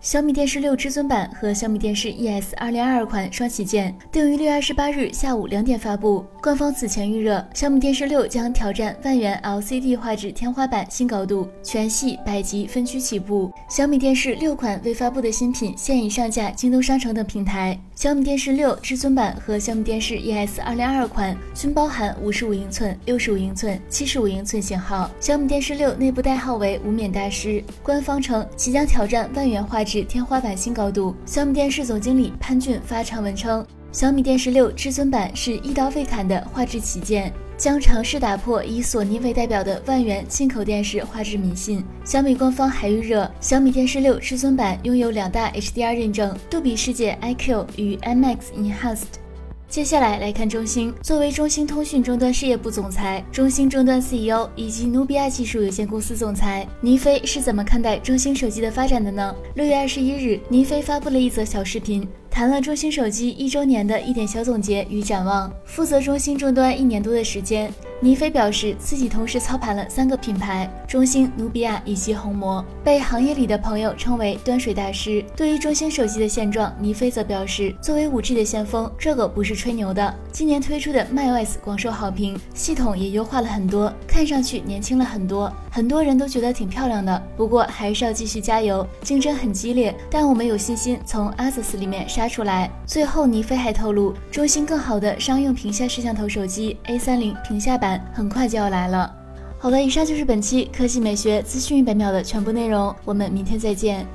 小米电视六至尊版和小米电视 ES 二零二二款双旗舰定于六月二十八日下午两点发布。官方此前预热，小米电视六将挑战万元 LCD 画质天花板新高度，全系百级分区起步。小米电视六款未发布的新品现已上架京东商城等平台。小米电视六至尊版和小米电视 ES 二零二二款均包含五十五英寸、六十五英寸、七十五英寸型号。小米电视六内部代号为无冕大师，官方称即将挑战万元画至天花板新高度。小米电视总经理潘俊发长文称，小米电视六至尊版是一刀未砍的画质旗舰。将尝试打破以索尼为代表的万元进口电视画质迷信。小米官方还预热，小米电视六至尊版拥有两大 HDR 认证，杜比世界 iQ 与 IMAX Enhanced。接下来来看中兴。作为中兴通讯终端事业部总裁、中兴终端 CEO 以及努比亚技术有限公司总裁倪飞是怎么看待中兴手机的发展的呢？六月二十一日，倪飞发布了一则小视频。谈了中兴手机一周年的一点小总结与展望。负责中兴终端一年多的时间，倪飞表示自己同时操盘了三个品牌：中兴、努比亚以及红魔，被行业里的朋友称为端水大师。对于中兴手机的现状，倪飞则表示，作为 5G 的先锋，这个不是吹牛的。今年推出的 MyOS 广受好评，系统也优化了很多，看上去年轻了很多，很多人都觉得挺漂亮的。不过还是要继续加油，竞争很激烈，但我们有信心从 ASUS 里面杀。出来。最后，倪飞还透露，中兴更好的商用屏下摄像头手机 A 三零屏下版很快就要来了。好了，以上就是本期科技美学资讯一百秒的全部内容，我们明天再见。